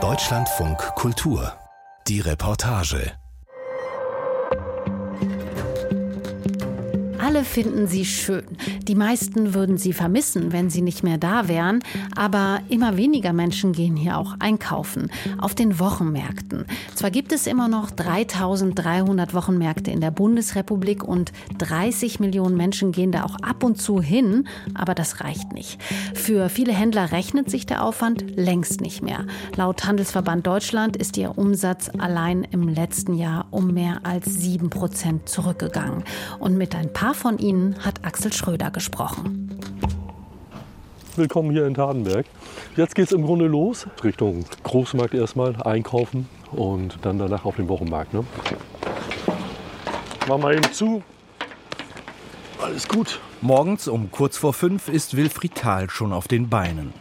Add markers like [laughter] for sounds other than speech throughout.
Deutschlandfunk Kultur. Die Reportage. Alle finden sie schön. Die meisten würden sie vermissen, wenn sie nicht mehr da wären. Aber immer weniger Menschen gehen hier auch einkaufen. Auf den Wochenmärkten. Zwar gibt es immer noch 3300 Wochenmärkte in der Bundesrepublik und 30 Millionen Menschen gehen da auch ab und zu hin. Aber das reicht nicht. Für viele Händler rechnet sich der Aufwand längst nicht mehr. Laut Handelsverband Deutschland ist ihr Umsatz allein im letzten Jahr um mehr als 7 Prozent zurückgegangen. Und mit ein paar von ihnen hat Axel Schröder gesprochen. Willkommen hier in Tadenberg. Jetzt geht es im Grunde los. Richtung Großmarkt erstmal, einkaufen und dann danach auf den Wochenmarkt. Ne? Mach mal eben zu. Alles gut. Morgens um kurz vor fünf ist Wilfried Thal schon auf den Beinen.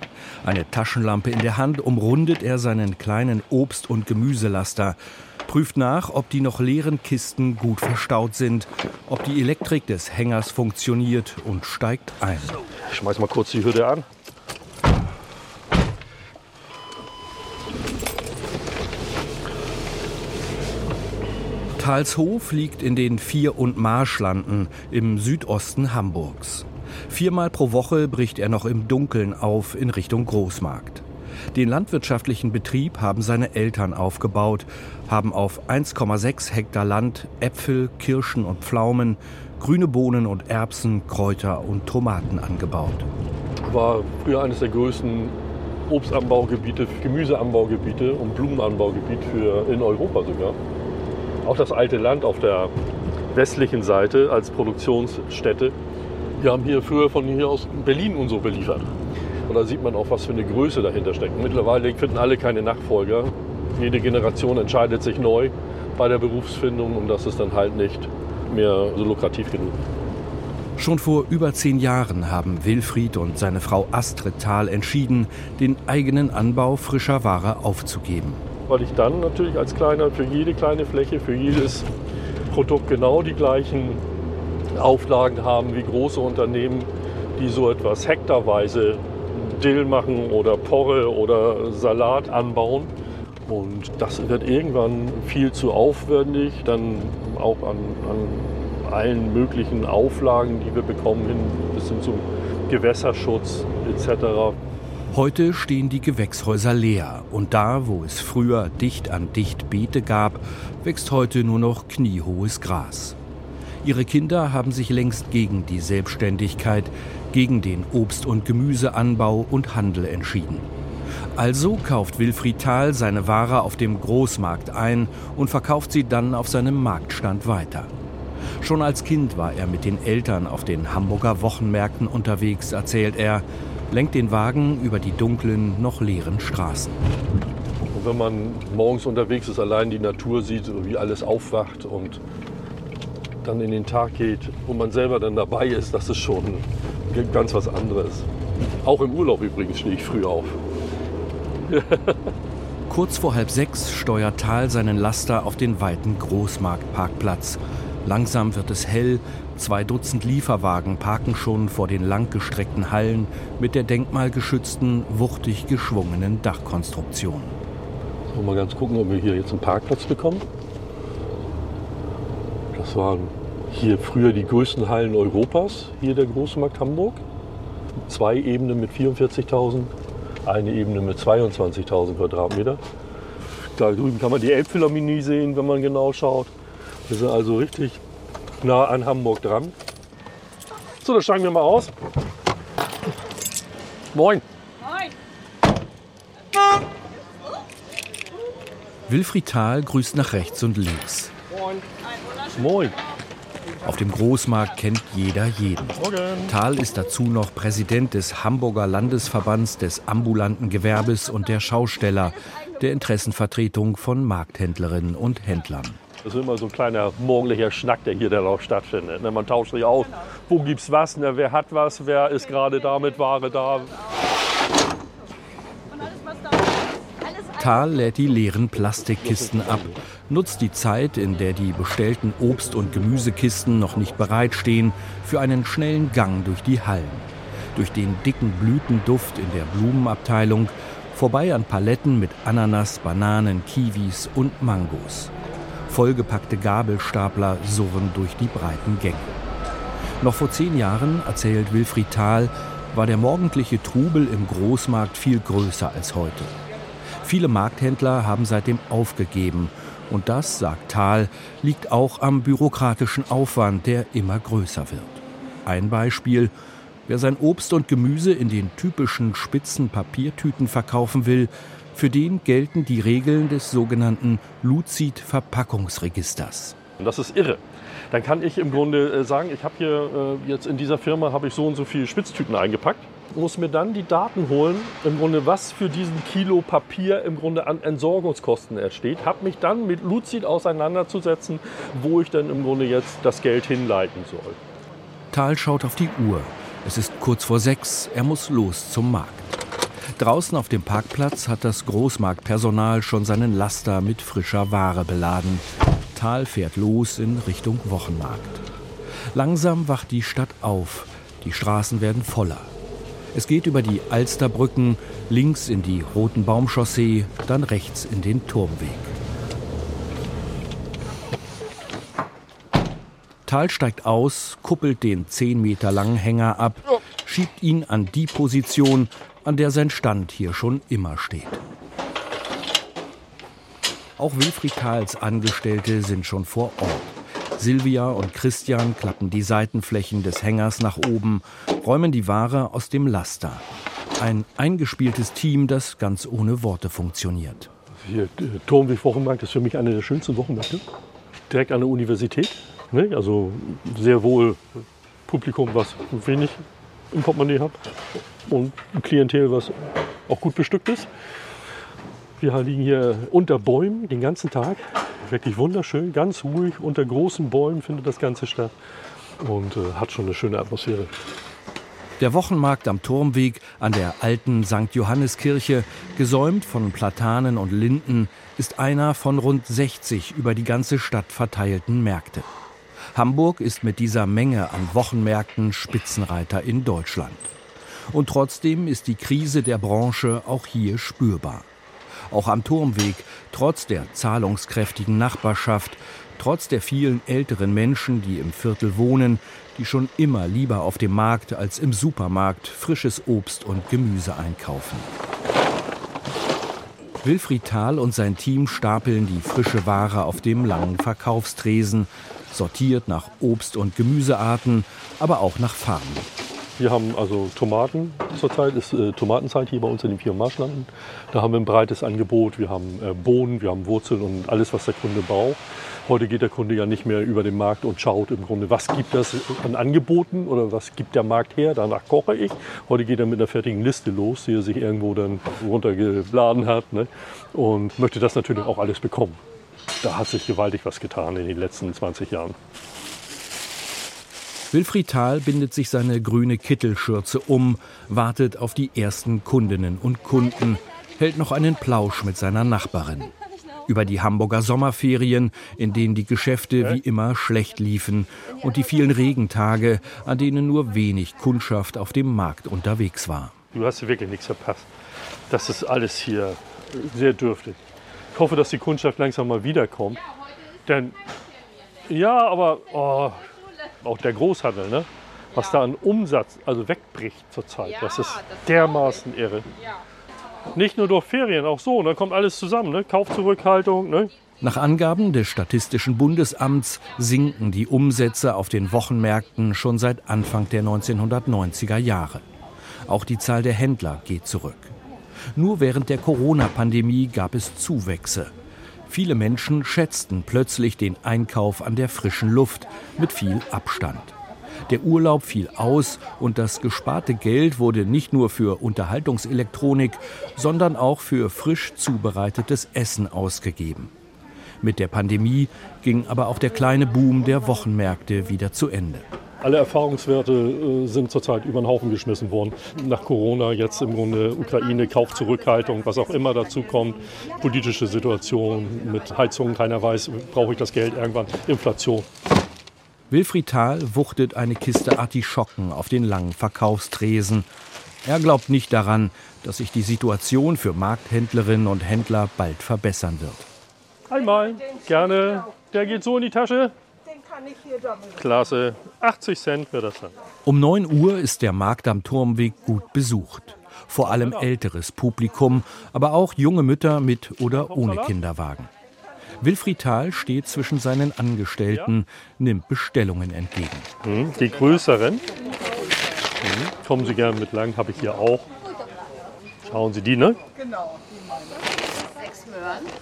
Eine Taschenlampe in der Hand umrundet er seinen kleinen Obst- und Gemüselaster prüft nach, ob die noch leeren Kisten gut verstaut sind, ob die Elektrik des Hängers funktioniert und steigt ein. Ich schmeiß mal kurz die Hürde an. Talshof liegt in den Vier- und Marschlanden im Südosten Hamburgs. Viermal pro Woche bricht er noch im Dunkeln auf in Richtung Großmarkt. Den landwirtschaftlichen Betrieb haben seine Eltern aufgebaut, haben auf 1,6 Hektar Land Äpfel, Kirschen und Pflaumen, grüne Bohnen und Erbsen, Kräuter und Tomaten angebaut. War früher eines der größten Obstanbaugebiete, Gemüseanbaugebiete und Blumenanbaugebiet für in Europa sogar. Auch das alte Land auf der westlichen Seite als Produktionsstätte. Wir haben hier früher von hier aus Berlin und so beliefert. Und da sieht man auch, was für eine Größe dahinter steckt. Mittlerweile finden alle keine Nachfolger. Jede Generation entscheidet sich neu bei der Berufsfindung und das ist dann halt nicht mehr so lukrativ genug. Schon vor über zehn Jahren haben Wilfried und seine Frau Astrid Thal entschieden, den eigenen Anbau frischer Ware aufzugeben. Weil ich dann natürlich als Kleiner für jede kleine Fläche, für jedes Produkt genau die gleichen Auflagen haben wie große Unternehmen, die so etwas hektarweise Dill machen oder Porre oder Salat anbauen. Und das wird irgendwann viel zu aufwendig, dann auch an, an allen möglichen Auflagen, die wir bekommen, hin bis hin zum Gewässerschutz etc. Heute stehen die Gewächshäuser leer und da, wo es früher dicht an dicht Beete gab, wächst heute nur noch kniehohes Gras. Ihre Kinder haben sich längst gegen die Selbstständigkeit, gegen den Obst- und Gemüseanbau und Handel entschieden. Also kauft Wilfried Thal seine Ware auf dem Großmarkt ein und verkauft sie dann auf seinem Marktstand weiter. Schon als Kind war er mit den Eltern auf den Hamburger Wochenmärkten unterwegs, erzählt er, lenkt den Wagen über die dunklen, noch leeren Straßen. Und wenn man morgens unterwegs ist, allein die Natur sieht, wie alles aufwacht und dann in den Tag geht, wo man selber dann dabei ist, das ist schon ganz was anderes. Auch im Urlaub übrigens stehe ich früh auf. [laughs] Kurz vor halb sechs steuert Thal seinen Laster auf den weiten Großmarktparkplatz. Langsam wird es hell, zwei Dutzend Lieferwagen parken schon vor den langgestreckten Hallen mit der denkmalgeschützten, wuchtig geschwungenen Dachkonstruktion. So, mal ganz gucken, ob wir hier jetzt einen Parkplatz bekommen. Das waren hier früher die größten Hallen Europas, hier der Großmarkt Hamburg. Zwei Ebenen mit 44.000, eine Ebene mit 22.000 Quadratmeter. Da drüben kann man die Elbphilharmonie sehen, wenn man genau schaut. Wir sind also richtig nah an Hamburg dran. So, dann steigen wir mal aus. Moin. Moin. Wilfried Thal grüßt nach rechts und links. Moin. Auf dem Großmarkt kennt jeder jeden. Thal ist dazu noch Präsident des Hamburger Landesverbands des ambulanten Gewerbes und der Schausteller, der Interessenvertretung von Markthändlerinnen und Händlern. Das ist immer so ein kleiner morgendlicher Schnack, der hier dann auch stattfindet. Ne? Man tauscht sich aus, wo gibt's was, wer hat was, wer ist gerade da mit Ware da. Thal lädt die leeren Plastikkisten ab, nutzt die Zeit, in der die bestellten Obst- und Gemüsekisten noch nicht bereitstehen, für einen schnellen Gang durch die Hallen. durch den dicken Blütenduft in der Blumenabteilung, vorbei an Paletten mit Ananas, Bananen, Kiwis und Mangos. Vollgepackte Gabelstapler surren durch die breiten Gänge. Noch vor zehn Jahren, erzählt Wilfried Thal, war der morgendliche Trubel im Großmarkt viel größer als heute. Viele Markthändler haben seitdem aufgegeben. Und das, sagt Thal, liegt auch am bürokratischen Aufwand, der immer größer wird. Ein Beispiel, wer sein Obst und Gemüse in den typischen spitzen Papiertüten verkaufen will, für den gelten die Regeln des sogenannten Luzid-Verpackungsregisters. Das ist irre. Dann kann ich im Grunde äh, sagen, ich habe hier äh, jetzt in dieser Firma habe ich so und so viele Spitztüten eingepackt, muss mir dann die Daten holen, im Grunde was für diesen Kilo Papier im Grunde an Entsorgungskosten entsteht, habe mich dann mit Luzid auseinanderzusetzen, wo ich dann im Grunde jetzt das Geld hinleiten soll. Tal schaut auf die Uhr. Es ist kurz vor sechs. Er muss los zum Markt. Draußen auf dem Parkplatz hat das Großmarktpersonal schon seinen Laster mit frischer Ware beladen. Tal fährt los in Richtung Wochenmarkt. Langsam wacht die Stadt auf. Die Straßen werden voller. Es geht über die Alsterbrücken, links in die Roten Baumchaussee, dann rechts in den Turmweg. Tal steigt aus, kuppelt den 10 Meter langen Hänger ab, schiebt ihn an die Position, an der sein Stand hier schon immer steht. Auch Wilfried Thals Angestellte sind schon vor Ort. Silvia und Christian klappen die Seitenflächen des Hängers nach oben, räumen die Ware aus dem Laster. Ein eingespieltes Team, das ganz ohne Worte funktioniert. Hier, äh, Turmweg Wochenmarkt ist für mich eine der schönsten Wochenmärkte. Direkt an der Universität. Ne? Also sehr wohl Publikum, was wenig im Portemonnaie hat und ein Klientel, was auch gut bestückt ist. Wir liegen hier unter Bäumen den ganzen Tag. Wirklich wunderschön, ganz ruhig. Unter großen Bäumen findet das Ganze statt und äh, hat schon eine schöne Atmosphäre. Der Wochenmarkt am Turmweg an der alten St. Johanneskirche, gesäumt von Platanen und Linden, ist einer von rund 60 über die ganze Stadt verteilten Märkte. Hamburg ist mit dieser Menge an Wochenmärkten Spitzenreiter in Deutschland. Und trotzdem ist die Krise der Branche auch hier spürbar. Auch am Turmweg, trotz der zahlungskräftigen Nachbarschaft, trotz der vielen älteren Menschen, die im Viertel wohnen, die schon immer lieber auf dem Markt als im Supermarkt frisches Obst und Gemüse einkaufen. Wilfried Thal und sein Team stapeln die frische Ware auf dem langen Verkaufstresen, sortiert nach Obst- und Gemüsearten, aber auch nach Farben. Wir haben also Tomaten. Zurzeit ist äh, Tomatenzeit hier bei uns in den vier Marschlanden. Da haben wir ein breites Angebot. Wir haben äh, Bohnen, wir haben Wurzeln und alles, was der Kunde braucht. Heute geht der Kunde ja nicht mehr über den Markt und schaut im Grunde, was gibt es an Angeboten oder was gibt der Markt her. Danach koche ich. Heute geht er mit einer fertigen Liste los, die er sich irgendwo dann runtergeladen hat ne? und möchte das natürlich auch alles bekommen. Da hat sich gewaltig was getan in den letzten 20 Jahren. Wilfried Thal bindet sich seine grüne Kittelschürze um, wartet auf die ersten Kundinnen und Kunden, hält noch einen Plausch mit seiner Nachbarin. Über die Hamburger Sommerferien, in denen die Geschäfte wie immer schlecht liefen und die vielen Regentage, an denen nur wenig Kundschaft auf dem Markt unterwegs war. Du hast wirklich nichts verpasst. Das ist alles hier sehr dürftig. Ich hoffe, dass die Kundschaft langsam mal wiederkommt. Denn ja, aber oh, auch der Großhandel, ne? was da an Umsatz also wegbricht zurzeit. das ist dermaßen irre. Nicht nur durch Ferien, auch so. Und dann kommt alles zusammen. Ne? Kaufzurückhaltung. Ne? Nach Angaben des Statistischen Bundesamts sinken die Umsätze auf den Wochenmärkten schon seit Anfang der 1990er Jahre. Auch die Zahl der Händler geht zurück. Nur während der Corona-Pandemie gab es Zuwächse. Viele Menschen schätzten plötzlich den Einkauf an der frischen Luft mit viel Abstand. Der Urlaub fiel aus und das gesparte Geld wurde nicht nur für Unterhaltungselektronik, sondern auch für frisch zubereitetes Essen ausgegeben. Mit der Pandemie ging aber auch der kleine Boom der Wochenmärkte wieder zu Ende. Alle Erfahrungswerte äh, sind zurzeit über den Haufen geschmissen worden. Nach Corona jetzt im Grunde Ukraine, Kaufzurückhaltung, was auch immer dazu kommt, politische Situation mit Heizungen, keiner weiß, brauche ich das Geld irgendwann, Inflation. Wilfried Thal wuchtet eine Kiste Artischocken auf den langen Verkaufstresen. Er glaubt nicht daran, dass sich die Situation für Markthändlerinnen und Händler bald verbessern wird. Einmal, gerne. Der geht so in die Tasche. Klasse. 80 Cent wird das dann. Um 9 Uhr ist der Markt am Turmweg gut besucht. Vor allem älteres Publikum, aber auch junge Mütter mit oder ohne Kinderwagen. Wilfried Thal steht zwischen seinen Angestellten, nimmt Bestellungen entgegen. Hm, die größeren. Hm, kommen Sie gerne mit lang, habe ich hier auch. Schauen Sie die, ne? Genau.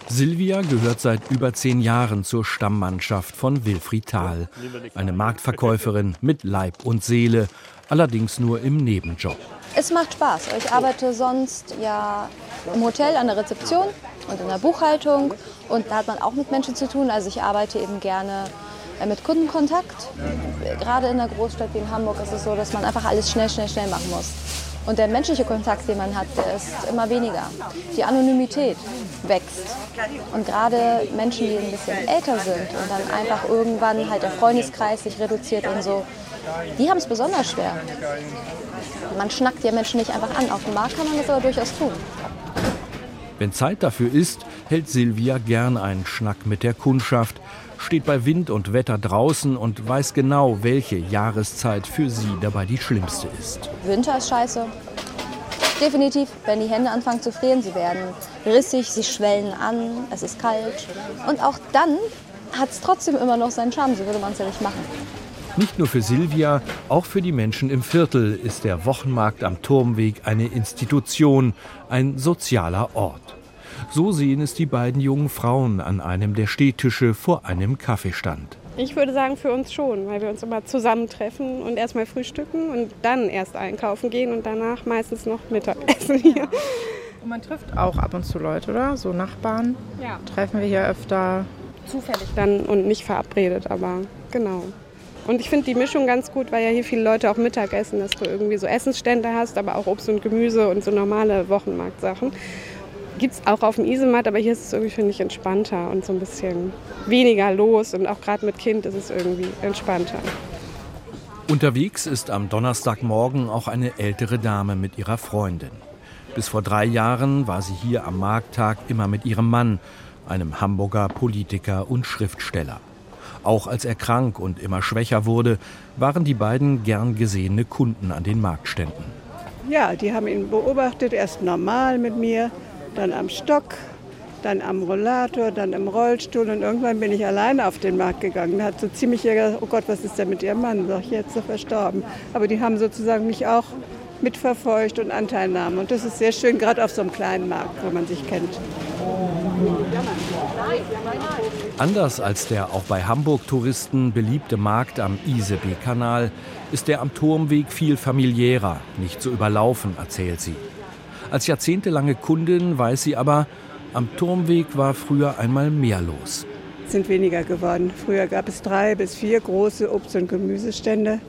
Silvia gehört seit über zehn Jahren zur Stammmannschaft von Wilfried Thal. Eine Marktverkäuferin mit Leib und Seele, allerdings nur im Nebenjob. Es macht Spaß. Ich arbeite sonst ja im Hotel an der Rezeption und in der Buchhaltung. Und da hat man auch mit Menschen zu tun. Also ich arbeite eben gerne äh, mit Kundenkontakt. Gerade in einer Großstadt wie in Hamburg ist es so, dass man einfach alles schnell, schnell, schnell machen muss. Und der menschliche Kontakt, den man hat, der ist immer weniger. Die Anonymität wächst. Und gerade Menschen, die ein bisschen älter sind und dann einfach irgendwann halt der Freundeskreis sich reduziert und so, die haben es besonders schwer. Man schnackt ja Menschen nicht einfach an. Auf dem Markt kann man das aber durchaus tun. Wenn Zeit dafür ist, hält Silvia gern einen Schnack mit der Kundschaft, steht bei Wind und Wetter draußen und weiß genau, welche Jahreszeit für sie dabei die schlimmste ist. Winter ist scheiße. Definitiv, wenn die Hände anfangen zu frieren, sie werden rissig, sie schwellen an, es ist kalt. Und auch dann hat es trotzdem immer noch seinen Charme, so würde man es ja nicht machen. Nicht nur für Silvia, auch für die Menschen im Viertel ist der Wochenmarkt am Turmweg eine Institution, ein sozialer Ort. So sehen es die beiden jungen Frauen an einem der Stehtische vor einem Kaffeestand. Ich würde sagen für uns schon, weil wir uns immer zusammentreffen und erstmal frühstücken und dann erst einkaufen gehen und danach meistens noch Mittagessen hier. Und man trifft auch ab und zu Leute, oder? So Nachbarn. Ja. Treffen wir hier öfter. Zufällig dann und nicht verabredet, aber genau. Und ich finde die Mischung ganz gut, weil ja hier viele Leute auch Mittag essen, dass du irgendwie so Essensstände hast, aber auch Obst und Gemüse und so normale Wochenmarktsachen. Gibt es auch auf dem Isemat, aber hier ist es irgendwie, finde ich, entspannter und so ein bisschen weniger los. Und auch gerade mit Kind ist es irgendwie entspannter. Unterwegs ist am Donnerstagmorgen auch eine ältere Dame mit ihrer Freundin. Bis vor drei Jahren war sie hier am Markttag immer mit ihrem Mann, einem Hamburger Politiker und Schriftsteller. Auch als er krank und immer schwächer wurde, waren die beiden gern gesehene Kunden an den Marktständen. Ja, die haben ihn beobachtet, erst normal mit mir, dann am Stock, dann am Rollator, dann im Rollstuhl und irgendwann bin ich alleine auf den Markt gegangen. Da hat so ziemlich gesagt, oh Gott, was ist denn mit ihrem Mann? Sag ich, jetzt ist er verstorben. Aber die haben sozusagen mich auch mitverfolgt und Anteilnahmen. Und das ist sehr schön, gerade auf so einem kleinen Markt, wo man sich kennt. Anders als der auch bei Hamburg-Touristen beliebte Markt am Isebe-Kanal ist der am Turmweg viel familiärer, nicht zu überlaufen, erzählt sie. Als jahrzehntelange Kundin weiß sie aber, am Turmweg war früher einmal mehr los. Es sind weniger geworden. Früher gab es drei bis vier große Obst- und Gemüsestände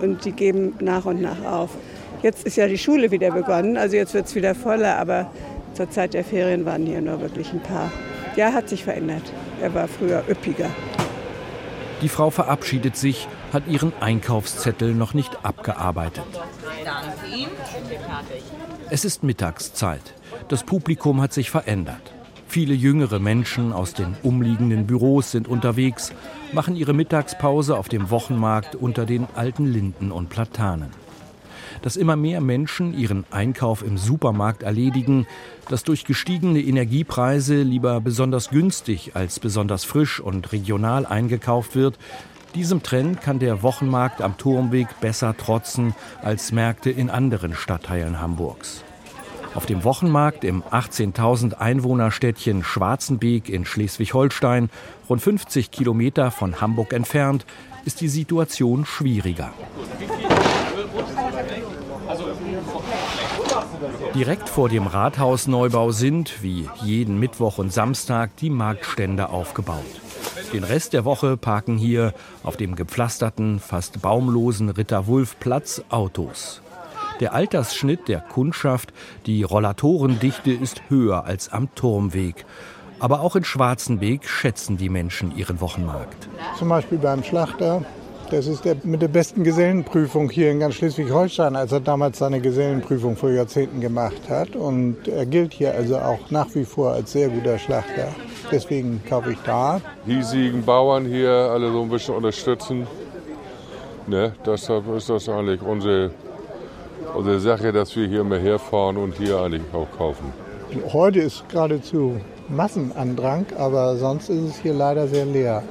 und die geben nach und nach auf. Jetzt ist ja die Schule wieder begonnen, also jetzt wird es wieder voller, aber zur Zeit der Ferien waren hier nur wirklich ein paar. Ja, hat sich verändert. Er war früher üppiger. Die Frau verabschiedet sich, hat ihren Einkaufszettel noch nicht abgearbeitet. Es ist Mittagszeit. Das Publikum hat sich verändert. Viele jüngere Menschen aus den umliegenden Büros sind unterwegs, machen ihre Mittagspause auf dem Wochenmarkt unter den alten Linden und Platanen. Dass immer mehr Menschen ihren Einkauf im Supermarkt erledigen, dass durch gestiegene Energiepreise lieber besonders günstig als besonders frisch und regional eingekauft wird, diesem Trend kann der Wochenmarkt am Turmweg besser trotzen als Märkte in anderen Stadtteilen Hamburgs. Auf dem Wochenmarkt im 18.000 Einwohnerstädtchen Schwarzenbeek in Schleswig-Holstein, rund 50 Kilometer von Hamburg entfernt, ist die Situation schwieriger. Direkt vor dem Rathausneubau sind, wie jeden Mittwoch und Samstag, die Marktstände aufgebaut. Den Rest der Woche parken hier auf dem gepflasterten, fast baumlosen Ritter-Wulf-Platz Autos. Der Altersschnitt der Kundschaft, die Rollatorendichte ist höher als am Turmweg. Aber auch in Schwarzenbeek schätzen die Menschen ihren Wochenmarkt. Zum Beispiel beim Schlachter Das ist der mit der besten Gesellenprüfung hier in ganz Schleswig-Holstein, als er damals seine Gesellenprüfung vor Jahrzehnten gemacht hat. Und er gilt hier also auch nach wie vor als sehr guter Schlachter. Deswegen kaufe ich da. Hiesigen Bauern hier alle so ein bisschen unterstützen. Ne, deshalb ist das eigentlich unsere, unsere Sache, dass wir hier immer herfahren und hier eigentlich auch kaufen. Heute ist geradezu Massenandrang, aber sonst ist es hier leider sehr leer.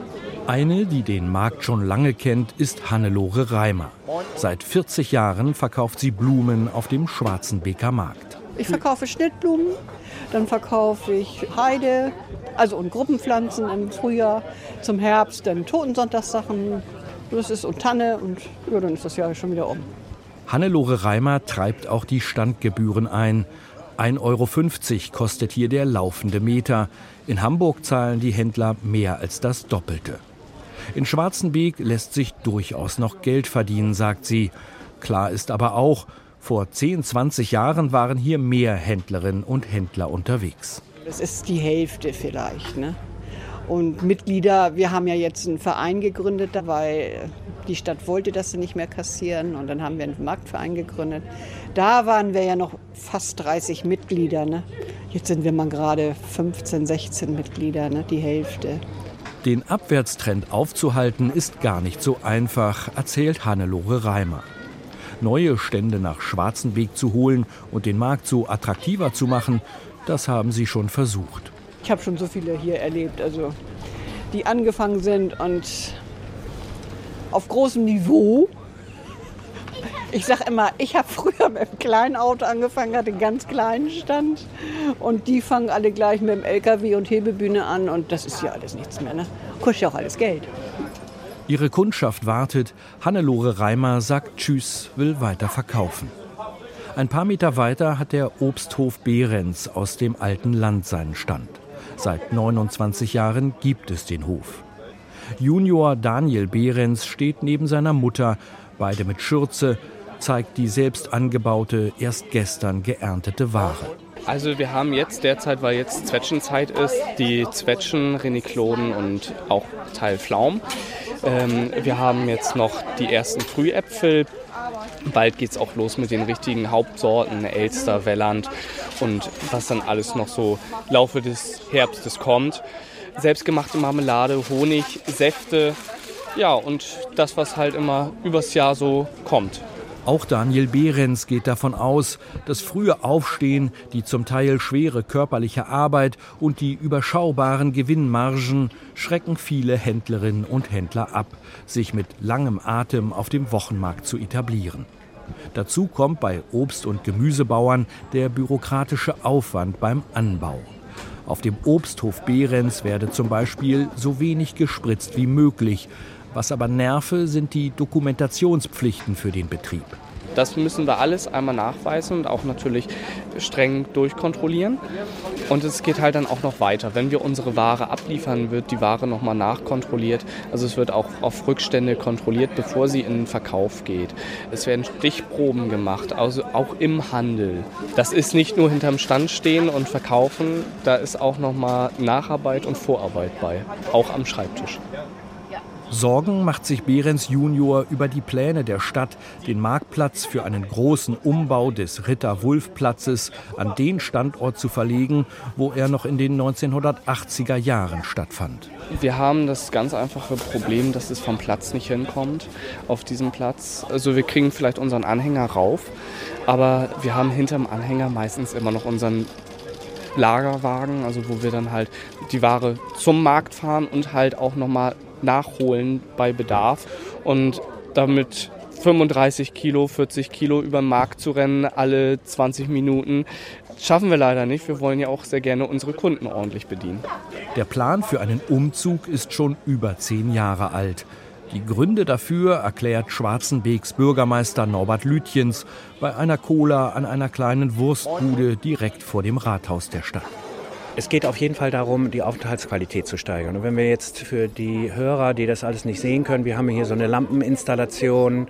Eine, die den Markt schon lange kennt, ist Hannelore Reimer. Seit 40 Jahren verkauft sie Blumen auf dem Schwarzenbeker Markt. Ich verkaufe Schnittblumen, dann verkaufe ich Heide, also und Gruppenpflanzen im Frühjahr, zum Herbst dann Totensonntagssachen, das ist und Tanne und ja, dann ist das Jahr schon wieder um. Hannelore Reimer treibt auch die Standgebühren ein. 1,50 Euro kostet hier der laufende Meter. In Hamburg zahlen die Händler mehr als das Doppelte. In Schwarzenbeek lässt sich durchaus noch Geld verdienen, sagt sie. Klar ist aber auch, vor 10, 20 Jahren waren hier mehr Händlerinnen und Händler unterwegs. Das ist die Hälfte vielleicht. Ne? Und Mitglieder, wir haben ja jetzt einen Verein gegründet, weil die Stadt wollte, dass sie nicht mehr kassieren. Und dann haben wir einen Marktverein gegründet. Da waren wir ja noch fast 30 Mitglieder. Ne? Jetzt sind wir mal gerade 15, 16 Mitglieder, ne? die Hälfte. Den Abwärtstrend aufzuhalten ist gar nicht so einfach, erzählt Hannelore Reimer. Neue Stände nach Schwarzenbeek zu holen und den Markt so attraktiver zu machen, das haben sie schon versucht. Ich habe schon so viele hier erlebt, also die angefangen sind und auf großem Niveau ich sage immer, ich habe früher mit einem kleinen Auto angefangen, hatte einen ganz kleinen Stand. Und die fangen alle gleich mit dem LKW und Hebebühne an. Und das ist ja alles nichts mehr. Ne? Kostet ja auch alles Geld. Ihre Kundschaft wartet. Hannelore Reimer sagt Tschüss, will weiter verkaufen. Ein paar Meter weiter hat der Obsthof Behrens aus dem alten Land seinen Stand. Seit 29 Jahren gibt es den Hof. Junior Daniel Behrens steht neben seiner Mutter, beide mit Schürze, zeigt die selbst angebaute, erst gestern geerntete Ware. Also wir haben jetzt derzeit, weil jetzt Zwetschgenzeit ist, die Zwetschgen, Renikloden und auch Teil Pflaum. Ähm, wir haben jetzt noch die ersten Frühäpfel. Bald geht es auch los mit den richtigen Hauptsorten, Elster, Welland und was dann alles noch so im Laufe des Herbstes kommt. Selbstgemachte Marmelade, Honig, Säfte, ja und das, was halt immer übers Jahr so kommt. Auch Daniel Behrens geht davon aus, das frühe Aufstehen, die zum Teil schwere körperliche Arbeit und die überschaubaren Gewinnmargen schrecken viele Händlerinnen und Händler ab, sich mit langem Atem auf dem Wochenmarkt zu etablieren. Dazu kommt bei Obst- und Gemüsebauern der bürokratische Aufwand beim Anbau. Auf dem Obsthof Behrens werde zum Beispiel so wenig gespritzt wie möglich, was aber nerve, sind die Dokumentationspflichten für den Betrieb. Das müssen wir alles einmal nachweisen und auch natürlich streng durchkontrollieren. Und es geht halt dann auch noch weiter. Wenn wir unsere Ware abliefern, wird die Ware nochmal nachkontrolliert. Also es wird auch auf Rückstände kontrolliert, bevor sie in den Verkauf geht. Es werden Stichproben gemacht, also auch im Handel. Das ist nicht nur hinterm Stand stehen und verkaufen, da ist auch nochmal Nacharbeit und Vorarbeit bei, auch am Schreibtisch. Sorgen macht sich Behrens Junior über die Pläne der Stadt, den Marktplatz für einen großen Umbau des Ritter-Wulff-Platzes an den Standort zu verlegen, wo er noch in den 1980er Jahren stattfand. Wir haben das ganz einfache Problem, dass es vom Platz nicht hinkommt auf diesem Platz. Also wir kriegen vielleicht unseren Anhänger rauf, aber wir haben hinterm Anhänger meistens immer noch unseren Lagerwagen, also wo wir dann halt die Ware zum Markt fahren und halt auch nochmal nachholen bei Bedarf. Und damit 35 Kilo, 40 Kilo über den Markt zu rennen, alle 20 Minuten, schaffen wir leider nicht. Wir wollen ja auch sehr gerne unsere Kunden ordentlich bedienen. Der Plan für einen Umzug ist schon über zehn Jahre alt. Die Gründe dafür erklärt Schwarzenbeeks Bürgermeister Norbert Lütjens bei einer Cola an einer kleinen Wurstbude direkt vor dem Rathaus der Stadt. Es geht auf jeden Fall darum, die Aufenthaltsqualität zu steigern. Und wenn wir jetzt für die Hörer, die das alles nicht sehen können, wir haben hier so eine Lampeninstallation,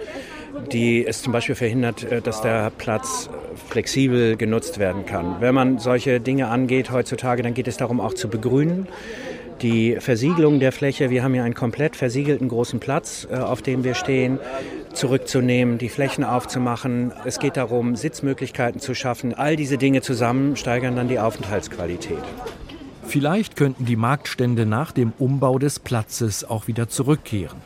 die es zum Beispiel verhindert, äh, dass der Platz flexibel genutzt werden kann. Wenn man solche Dinge angeht heutzutage, dann geht es darum, auch zu begrünen. die Versiegelung der Fläche. Wir haben hier einen komplett versiegelten großen Platz, äh, auf dem wir stehen, zurückzunehmen, die Flächen aufzumachen. Es geht darum, Sitzmöglichkeiten zu schaffen. All diese Dinge zusammen steigern dann die Aufenthaltsqualität. Vielleicht könnten die Marktstände nach dem Umbau des Platzes auch wieder zurückkehren.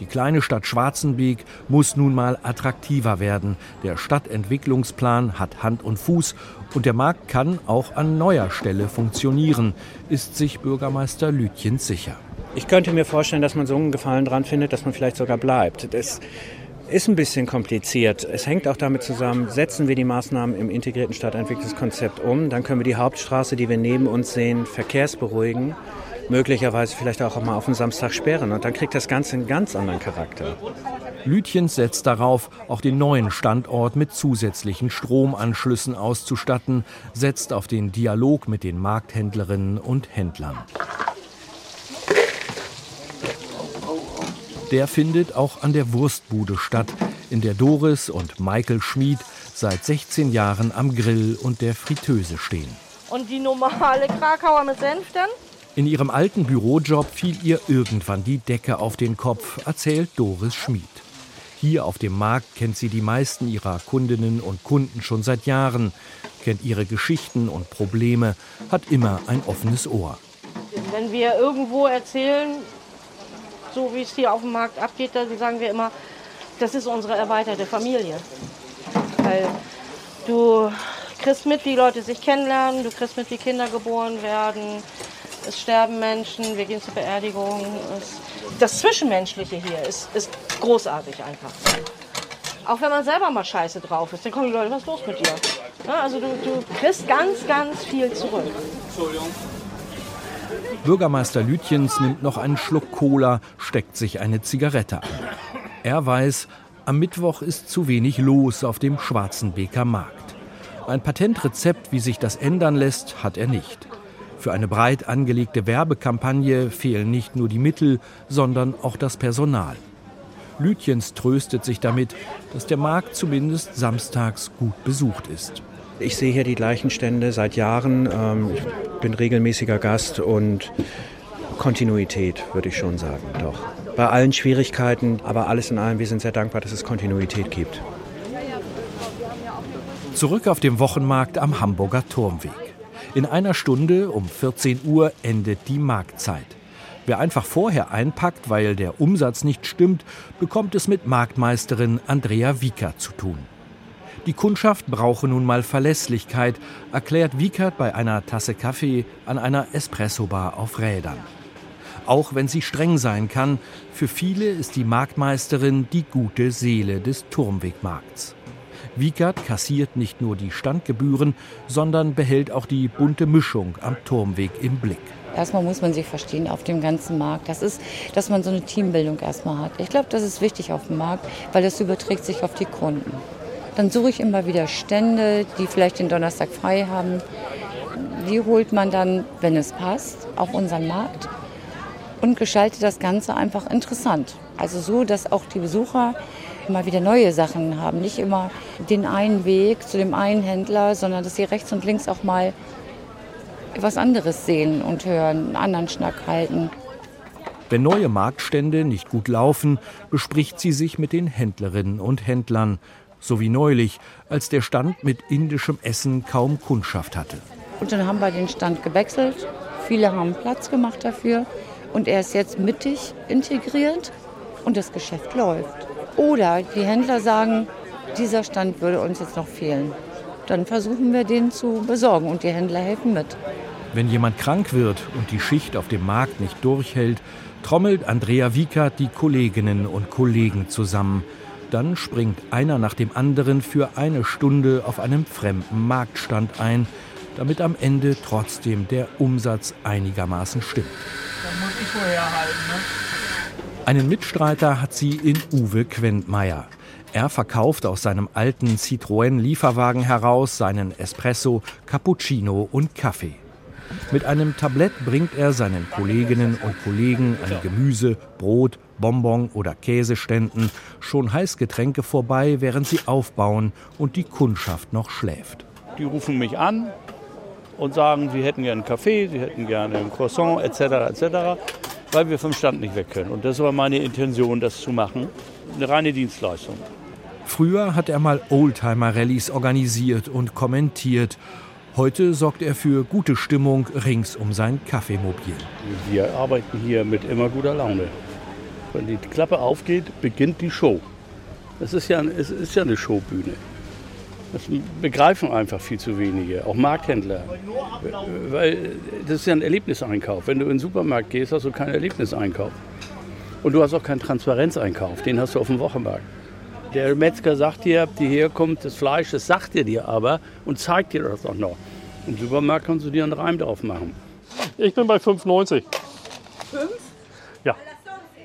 Die kleine Stadt Schwarzenbeek muss nun mal attraktiver werden. Der Stadtentwicklungsplan hat Hand und Fuß und der Markt kann auch an neuer Stelle funktionieren, ist sich Bürgermeister Lütjens sicher. Ich könnte mir vorstellen, dass man so einen Gefallen dran findet, dass man vielleicht sogar bleibt. Das ist ein bisschen kompliziert. Es hängt auch damit zusammen, setzen wir die Maßnahmen im integrierten Stadtentwicklungskonzept um, dann können wir die Hauptstraße, die wir neben uns sehen, verkehrsberuhigen möglicherweise vielleicht auch mal auf den Samstag sperren. Und dann kriegt das Ganze einen ganz anderen Charakter. Lütjens setzt darauf, auch den neuen Standort mit zusätzlichen Stromanschlüssen auszustatten, setzt auf den Dialog mit den Markthändlerinnen und Händlern. Der findet auch an der Wurstbude statt, in der Doris und Michael Schmid seit 16 Jahren am Grill und der Fritteuse stehen. Und die normale Krakauer mit Senf dann? In ihrem alten Bürojob fiel ihr irgendwann die Decke auf den Kopf, erzählt Doris Schmid. Hier auf dem Markt kennt sie die meisten ihrer Kundinnen und Kunden schon seit Jahren, kennt ihre Geschichten und Probleme, hat immer ein offenes Ohr. Wenn wir irgendwo erzählen, so wie es hier auf dem Markt abgeht, dann sagen wir immer, das ist unsere erweiterte Familie. Weil du kriegst mit, wie Leute sich kennenlernen, du kriegst mit, wie Kinder geboren werden, es sterben Menschen, wir gehen zur Beerdigung. Es, das Zwischenmenschliche hier ist, ist großartig einfach. Auch wenn man selber mal scheiße drauf ist, dann kommen die Leute, was ist los mit dir? Ja, also du, du kriegst ganz, ganz viel zurück. Entschuldigung. Bürgermeister Lütjens nimmt noch einen Schluck Cola, steckt sich eine Zigarette an. Er weiß, am Mittwoch ist zu wenig los auf dem Schwarzenbeker Markt. Ein Patentrezept, wie sich das ändern lässt, hat er nicht. Für eine breit angelegte Werbekampagne fehlen nicht nur die Mittel, sondern auch das Personal. Lütjens tröstet sich damit, dass der Markt zumindest samstags gut besucht ist. Ich sehe hier die gleichen Stände seit Jahren. Ähm, ich bin regelmäßiger Gast und Kontinuität, würde ich schon sagen, doch. Bei allen Schwierigkeiten, aber alles in allem, wir sind sehr dankbar, dass es Kontinuität gibt. Zurück auf dem Wochenmarkt am Hamburger Turmweg. In einer Stunde um 14 Uhr endet die Marktzeit. Wer einfach vorher einpackt, weil der Umsatz nicht stimmt, bekommt es mit Marktmeisterin Andrea Wiekert zu tun. Die Kundschaft brauche nun mal Verlässlichkeit, erklärt Wiekert bei einer Tasse Kaffee an einer Espressobar auf Rädern. Auch wenn sie streng sein kann, für viele ist die Marktmeisterin die gute Seele des Turmwegmarkts. Wiegert kassiert nicht nur die Standgebühren, sondern behält auch die bunte Mischung am Turmweg im Blick. Erstmal muss man sich verstehen auf dem ganzen Markt. Das ist, dass man so eine Teambildung erstmal hat. Ich glaube, das ist wichtig auf dem Markt, weil das überträgt sich auf die Kunden. Dann suche ich immer wieder Stände, die vielleicht den Donnerstag frei haben. Die holt man dann, wenn es passt, auf unseren Markt und gestaltet das Ganze einfach interessant. Also so, dass auch die Besucher mal wieder neue Sachen haben. Nicht immer den einen Weg zu dem einen Händler, sondern dass sie rechts und links auch mal was anderes sehen und hören, einen anderen Schnack halten. Wenn neue Marktstände nicht gut laufen, bespricht sie sich mit den Händlerinnen und Händlern. So wie neulich, als der Stand mit indischem Essen kaum Kundschaft hatte. Und dann haben wir den Stand gewechselt. Viele haben Platz gemacht dafür. Und er ist jetzt mittig integriert und das Geschäft läuft. Oder die Händler sagen, dieser Stand würde uns jetzt noch fehlen. Dann versuchen wir den zu besorgen und die Händler helfen mit. Wenn jemand krank wird und die Schicht auf dem Markt nicht durchhält, trommelt Andrea Wiekert die Kolleginnen und Kollegen zusammen. Dann springt einer nach dem anderen für eine Stunde auf einem fremden Marktstand ein, damit am Ende trotzdem der Umsatz einigermaßen stimmt. Das muss ich vorher halten, ne? Einen Mitstreiter hat sie in Uwe Quentmeier. Er verkauft aus seinem alten Citroën-Lieferwagen heraus seinen Espresso, Cappuccino und Kaffee. Mit einem Tablett bringt er seinen Kolleginnen und Kollegen an Gemüse, Brot, Bonbon oder Käseständen schon Heißgetränke vorbei, während sie aufbauen und die Kundschaft noch schläft. Die rufen mich an, und sagen, sie hätten gerne einen Kaffee, sie hätten gerne ein Croissant etc. etc., weil wir vom Stand nicht weg können. Und das war meine Intention, das zu machen. Eine reine Dienstleistung. Früher hat er mal Oldtimer-Rallyes organisiert und kommentiert. Heute sorgt er für gute Stimmung rings um sein Kaffeemobil. Wir arbeiten hier mit immer guter Laune. Wenn die Klappe aufgeht, beginnt die Show. Es ist ja, es ist ja eine Showbühne. Das begreifen einfach viel zu wenige, auch Markthändler. Weil das ist ja ein Erlebniseinkauf. Wenn du in den Supermarkt gehst, hast du keinen Erlebniseinkauf. Und du hast auch keinen Transparenzeinkauf, den hast du auf dem Wochenmarkt. Der Metzger sagt dir, die herkommt, das Fleisch, das sagt er dir aber und zeigt dir das auch noch. Im Supermarkt kannst du dir einen Reim drauf machen. Ich bin bei 5,90.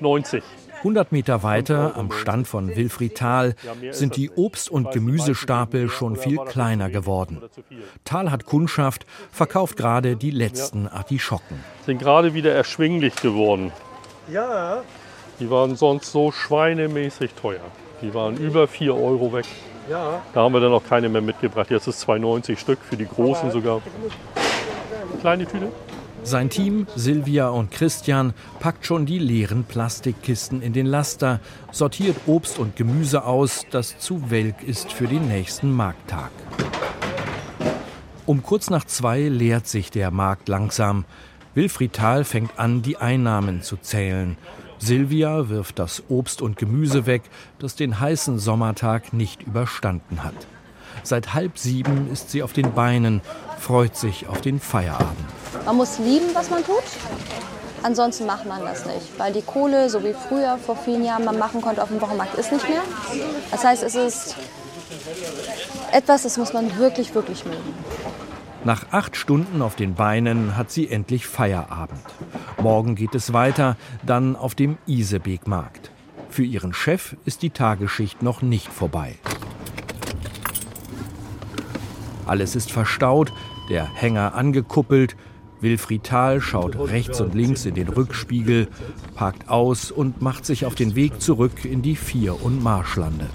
5? Ja, 90. 100 Meter weiter am Stand von Wilfried Thal sind die Obst- und Gemüsestapel schon viel kleiner geworden. Thal hat Kundschaft, verkauft gerade die letzten Artischocken. Sind gerade wieder erschwinglich geworden. Ja. Die waren sonst so schweinemäßig teuer. Die waren über 4 Euro weg. Ja. Da haben wir dann auch keine mehr mitgebracht. Jetzt ist 2,90 Stück für die großen sogar. Kleine Tüte. Sein Team, Silvia und Christian, packt schon die leeren Plastikkisten in den Laster, sortiert Obst und Gemüse aus, das zu welk ist für den nächsten Markttag. Um kurz nach zwei leert sich der Markt langsam. Wilfried Thal fängt an, die Einnahmen zu zählen. Silvia wirft das Obst und Gemüse weg, das den heißen Sommertag nicht überstanden hat. Seit halb sieben ist sie auf den Beinen, freut sich auf den Feierabend. Man muss lieben, was man tut. Ansonsten macht man das nicht, weil die Kohle, so wie früher vor vielen Jahren man machen konnte auf dem Wochenmarkt, ist nicht mehr. Das heißt, es ist etwas, das muss man wirklich, wirklich mögen. Nach acht Stunden auf den Beinen hat sie endlich Feierabend. Morgen geht es weiter, dann auf dem Isebeek-Markt. Für ihren Chef ist die Tagesschicht noch nicht vorbei. Alles ist verstaut, der Hänger angekuppelt. Wilfried Thal schaut rechts und links in den Rückspiegel, parkt aus und macht sich auf den Weg zurück in die Vier- und Marschlande.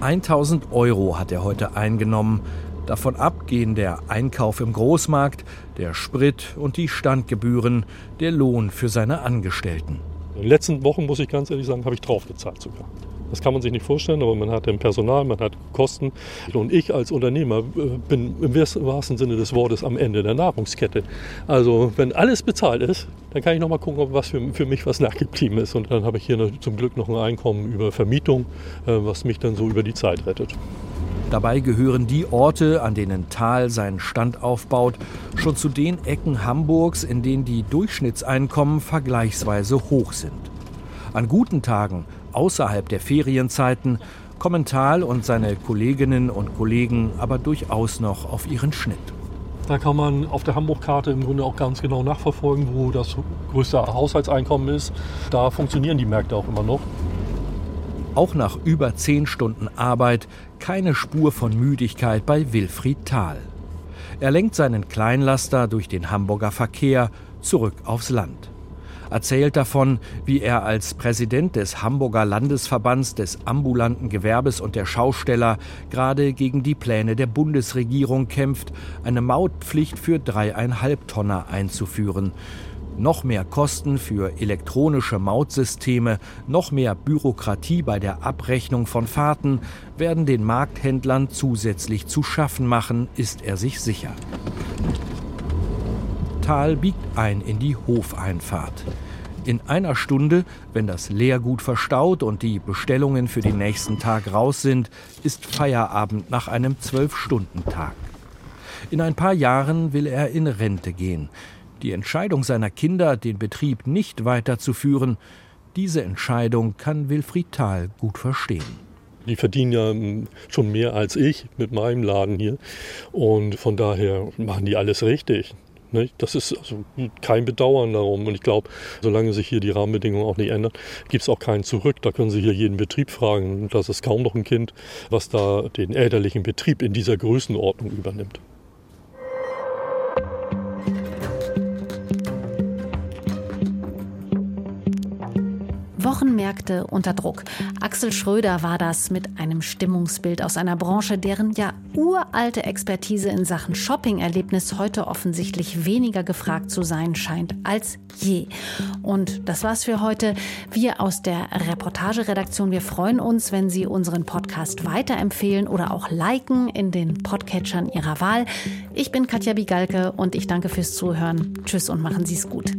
1000 Euro hat er heute eingenommen. Davon ab gehen der Einkauf im Großmarkt, der Sprit und die Standgebühren, der Lohn für seine Angestellten. In den letzten Wochen, muss ich ganz ehrlich sagen, habe ich draufgezahlt sogar. Das kann man sich nicht vorstellen, aber man hat im Personal, man hat Kosten. Und ich als Unternehmer äh, bin im wahrsten Sinne des Wortes am Ende der Nahrungskette. Also wenn alles bezahlt ist, dann kann ich noch mal gucken, ob was für, für mich was nachgeblieben ist. Und dann habe ich hier zum Glück noch ein Einkommen über Vermietung, äh, was mich dann so über die Zeit rettet. Dabei gehören die Orte, an denen Thal seinen Stand aufbaut, schon zu den Ecken Hamburgs, in denen die Durchschnittseinkommen vergleichsweise hoch sind. An guten Tagen, außerhalb der Ferienzeiten, kommen Thal und seine Kolleginnen und Kollegen aber durchaus noch auf ihren Schnitt. Da kann man auf der Hamburg-Karte im Grunde auch ganz genau nachverfolgen, wo das größte Haushaltseinkommen ist. Da funktionieren die Märkte auch immer noch. Auch nach über zehn Stunden Arbeit keine Spur von Müdigkeit bei Wilfried Thal. Er lenkt seinen Kleinlaster durch den Hamburger Verkehr zurück aufs Land. Erzählt davon, wie er als Präsident des Hamburger Landesverbands des ambulanten Gewerbes und der Schausteller gerade gegen die Pläne der Bundesregierung kämpft, eine Mautpflicht für dreieinhalb Tonner einzuführen. Noch mehr Kosten für elektronische Mautsysteme, noch mehr Bürokratie bei der Abrechnung von Fahrten werden den Markthändlern zusätzlich zu schaffen machen, ist er sich sicher. Tal biegt ein in die Hofeinfahrt. In einer Stunde, wenn das Leergut verstaut und die Bestellungen für den nächsten Tag raus sind, ist Feierabend nach einem Zwölf-Stunden-Tag. In ein paar Jahren will er in Rente gehen. Die Entscheidung seiner Kinder, den Betrieb nicht weiterzuführen, diese Entscheidung kann Wilfried Thal gut verstehen. Die verdienen ja schon mehr als ich mit meinem Laden hier. Und von daher machen die alles richtig. Das ist also kein Bedauern darum. Und ich glaube, solange sich hier die Rahmenbedingungen auch nicht ändern, gibt es auch keinen zurück. Da können Sie hier jeden Betrieb fragen. Das ist kaum noch ein Kind, was da den elterlichen Betrieb in dieser Größenordnung übernimmt. Märkte unter Druck. Axel Schröder war das mit einem Stimmungsbild aus einer Branche, deren ja uralte Expertise in Sachen Shopping-Erlebnis heute offensichtlich weniger gefragt zu sein scheint als je. Und das war's für heute. Wir aus der Reportageredaktion, wir freuen uns, wenn Sie unseren Podcast weiterempfehlen oder auch liken in den Podcatchern Ihrer Wahl. Ich bin Katja Bigalke und ich danke fürs Zuhören. Tschüss und machen Sie es gut.